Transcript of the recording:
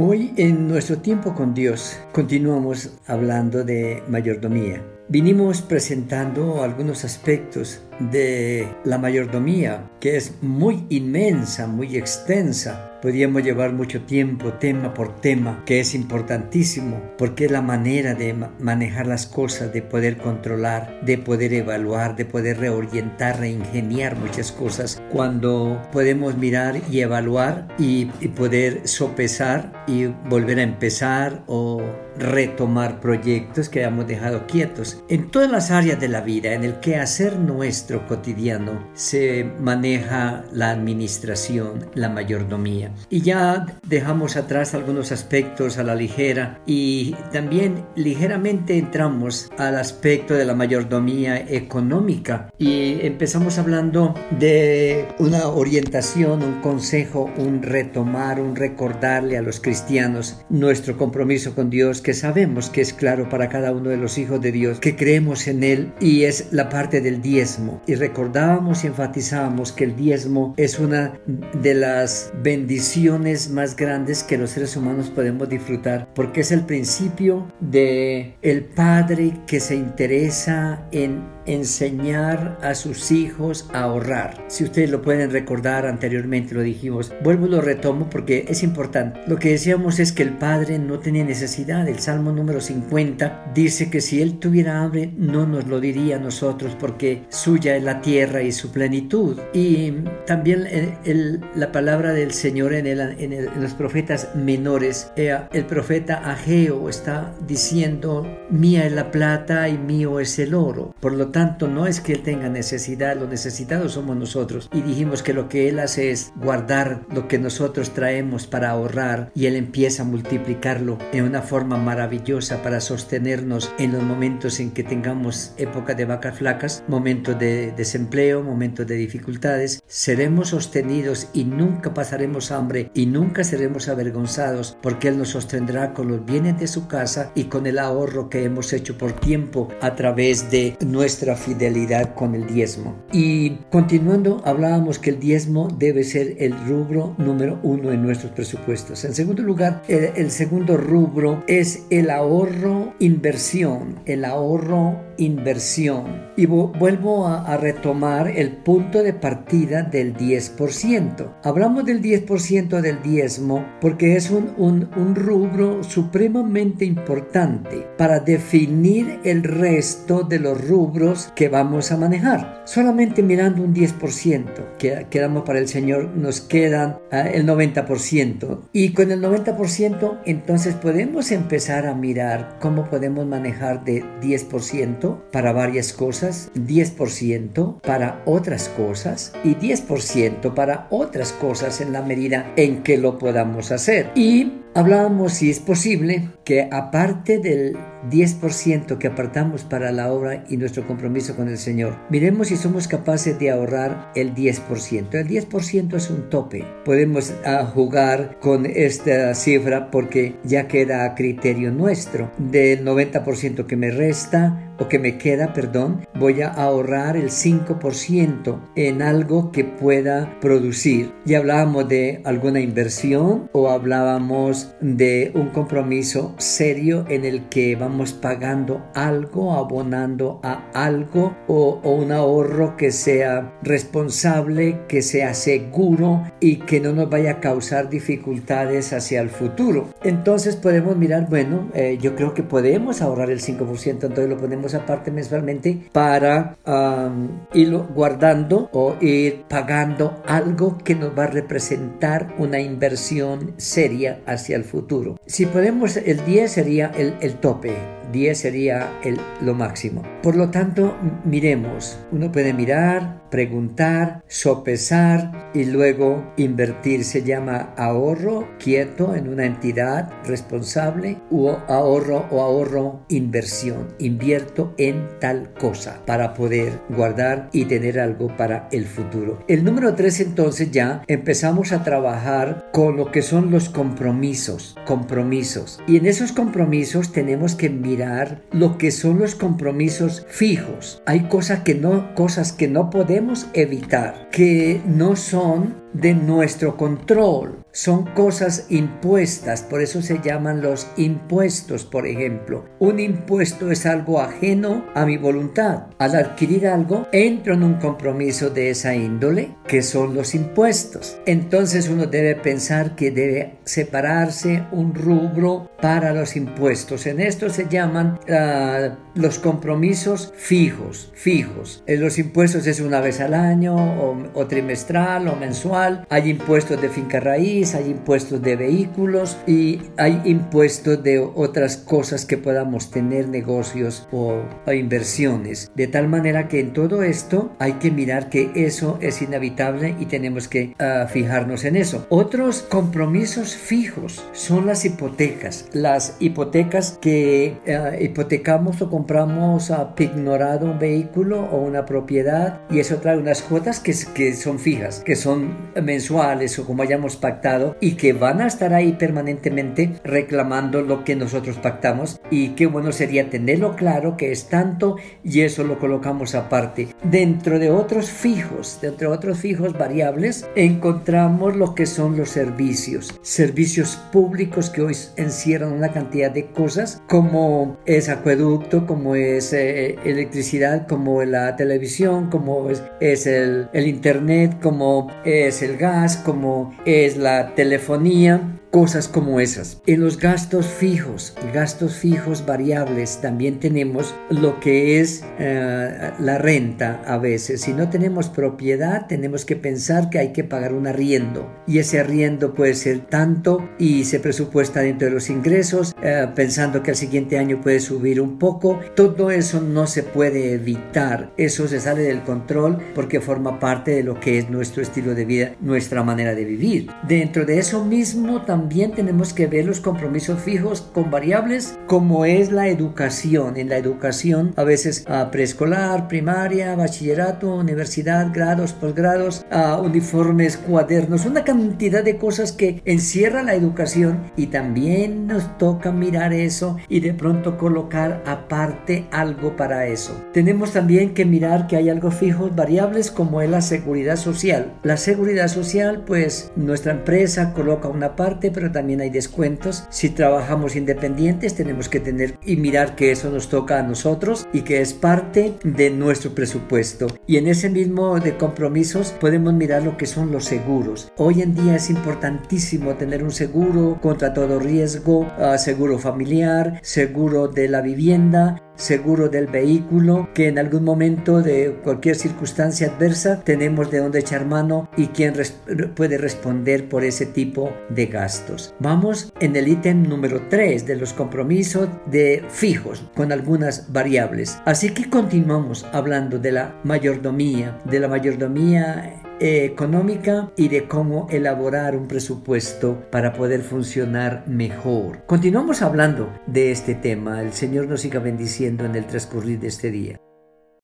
Hoy en nuestro tiempo con Dios continuamos hablando de mayordomía. Vinimos presentando algunos aspectos de la mayordomía, que es muy inmensa, muy extensa. Podríamos llevar mucho tiempo, tema por tema, que es importantísimo, porque es la manera de manejar las cosas, de poder controlar, de poder evaluar, de poder reorientar, reingeniar muchas cosas. Cuando podemos mirar y evaluar y, poder sopesar y volver a empezar o retomar proyectos que hemos dejado quietos. En todas las áreas de la vida, en el quehacer nuestro cotidiano, se maneja la administración, la mayordomía. Y ya dejamos atrás algunos aspectos a la ligera y también ligeramente entramos al aspecto de la mayordomía económica y empezamos hablando de una orientación, un consejo, un retomar, un recordarle a los cristianos nuestro compromiso con Dios que sabemos que es claro para cada uno de los hijos de Dios, que creemos en Él y es la parte del diezmo. Y recordábamos y enfatizábamos que el diezmo es una de las bendiciones más grandes que los seres humanos podemos disfrutar, porque es el principio de el Padre que se interesa en enseñar a sus hijos a ahorrar. Si ustedes lo pueden recordar anteriormente, lo dijimos, vuelvo y lo retomo porque es importante. Lo que decíamos es que el Padre no tenía necesidad. El Salmo número 50 dice que si Él tuviera hambre, no nos lo diría a nosotros porque suya es la tierra y su plenitud. Y también el, la palabra del Señor en, el, en, los profetas menores, eh, el profeta Ageo está diciendo, mía es la plata y mío es el oro. Por lo tanto, no es que Él tenga necesidad, los necesitados somos nosotros. Y dijimos que lo que Él hace es guardar lo que nosotros traemos para ahorrar y Él empieza a multiplicarlo en una forma maravillosa para sostenernos en los momentos en que tengamos época de vacas flacas, momentos de desempleo, momentos de dificultades. Seremos sostenidos y nunca pasaremos hambre y nunca seremos avergonzados porque Él nos sostendrá con los bienes de su casa y con el ahorro que hemos hecho por tiempo a través de nuestra fidelidad con el diezmo. Y continuando, hablábamos que el diezmo debe ser el rubro número uno en nuestros presupuestos. En segundo lugar, el, el segundo rubro es el ahorro inversión, el ahorro inversión. Y vuelvo a, retomar el punto de partida del 10%. Hablamos del 10% del diezmo porque es un, un, un qué supremamente importante para definir el resto de los rubros que vamos a manejar. Solamente mirando un 10% que quedamos para el Señor, nos quedan ah, el 90%. Y con el 90% entonces podemos empezar a mirar cómo podemos manejar de 10% para varias cosas, 10% para otras cosas y 10% para otras cosas en la medida en que lo podamos hacer. Y hablábamos si es posible que aparte del 10% que apartamos para la obra y nuestro compromiso con el Señor. Miremos si somos capaces de ahorrar el 10%. El 10% es un tope. Podemos ah, jugar con esta cifra porque ya queda a criterio nuestro. Del 90% que me resta, o que me queda, perdón, voy a ahorrar el 5% en algo que pueda producir. Ya hablábamos de alguna inversión o hablábamos de un compromiso serio en el que vamos pagando algo, abonando a algo o, un ahorro que sea responsable, que sea seguro y que no nos vaya a causar dificultades hacia el futuro. Entonces podemos mirar, bueno, eh, yo creo que podemos ahorrar el 5%, entonces lo ponemos aparte mensualmente para ir guardando o ir pagando algo que nos va a representar una inversión seria hacia el futuro. Si podemos, el 10 sería el, el tope, 10 sería el, lo máximo. Por lo tanto, miremos. Uno puede mirar, preguntar, sopesar y luego invertir. Se llama ahorro quieto en una entidad responsable o ahorro o ahorro inversión. Invierto en tal cosa para poder guardar y tener algo para el futuro. El número 3 entonces ya empezamos a trabajar con lo que son los compromisos. Compromisos. Y en esos compromisos tenemos que mirar lo que son los compromisos fijos. Hay cosas que no, cosas que no podemos evitar, que no son de nuestro control, son cosas impuestas, por eso se llaman los impuestos, por ejemplo. Un impuesto es algo ajeno a mi voluntad. Al adquirir algo, entro en un compromiso de esa índole, que son los impuestos. Entonces uno debe pensar que debe separarse un rubro para los impuestos. En esto se llaman uh, los compromisos fijos, fijos. En los impuestos es una vez al año o, trimestral o mensual. Hay impuestos de finca raíz, hay impuestos de vehículos y hay impuestos de otras cosas que podamos tener, negocios o, inversiones. De tal manera que en todo esto hay que mirar que eso es inevitable y tenemos que uh, fijarnos en eso. Otros compromisos fijos son las hipotecas las hipotecas que uh, hipotecamos o compramos a ignorado un vehículo o una propiedad y eso trae unas cuotas que, que son fijas, que son mensuales o como hayamos pactado y que van a estar ahí permanentemente reclamando lo que nosotros pactamos y qué bueno sería tenerlo claro que es tanto y eso lo colocamos aparte. Dentro de otros fijos, dentro de otros fijos variables, encontramos lo que son los servicios, servicios públicos que hoy encierran una cantidad de cosas como es acueducto, como es eh, electricidad, como la televisión, como es, es el, el internet, como es el gas, como es la telefonía cosas como esas. En los gastos fijos, gastos fijos variables, también tenemos lo que es uh, la renta a veces. Si no tenemos propiedad, tenemos que pensar que hay que pagar un arriendo y ese arriendo puede ser tanto y se presupuesta dentro de los ingresos, uh, pensando que al siguiente año puede subir un poco. Todo eso no se puede evitar, eso se sale del control porque forma parte de lo que es nuestro estilo de vida, nuestra manera de vivir. Dentro de eso mismo también tenemos que ver los compromisos fijos con variables como es la educación. En la educación a veces a preescolar, primaria, bachillerato, universidad, grados, posgrados, a uniformes, cuadernos, una cantidad de cosas que encierra la educación y también nos toca mirar eso y de pronto colocar aparte algo para eso. Tenemos también que mirar que hay algo fijo, variables como es la seguridad social. La seguridad social pues nuestra empresa coloca una parte pero también hay descuentos. Si trabajamos independientes, tenemos que tener y mirar que eso nos toca a nosotros y que es parte de nuestro presupuesto. Y en ese mismo de compromisos podemos mirar lo que son los seguros. Hoy en día es importantísimo tener un seguro contra todo riesgo, uh, seguro familiar, seguro de la vivienda, seguro del vehículo, que en algún momento de cualquier circunstancia adversa tenemos de dónde echar mano y quién puede responder por ese tipo de gastos. Vamos en el ítem número 3 de los compromisos de fijos con algunas variables. Así que continuamos hablando de la mayordomía, de la mayordomía económica y de cómo elaborar un presupuesto para poder funcionar mejor. Continuamos hablando de este tema. El Señor nos siga bendiciendo en el transcurrir de este día.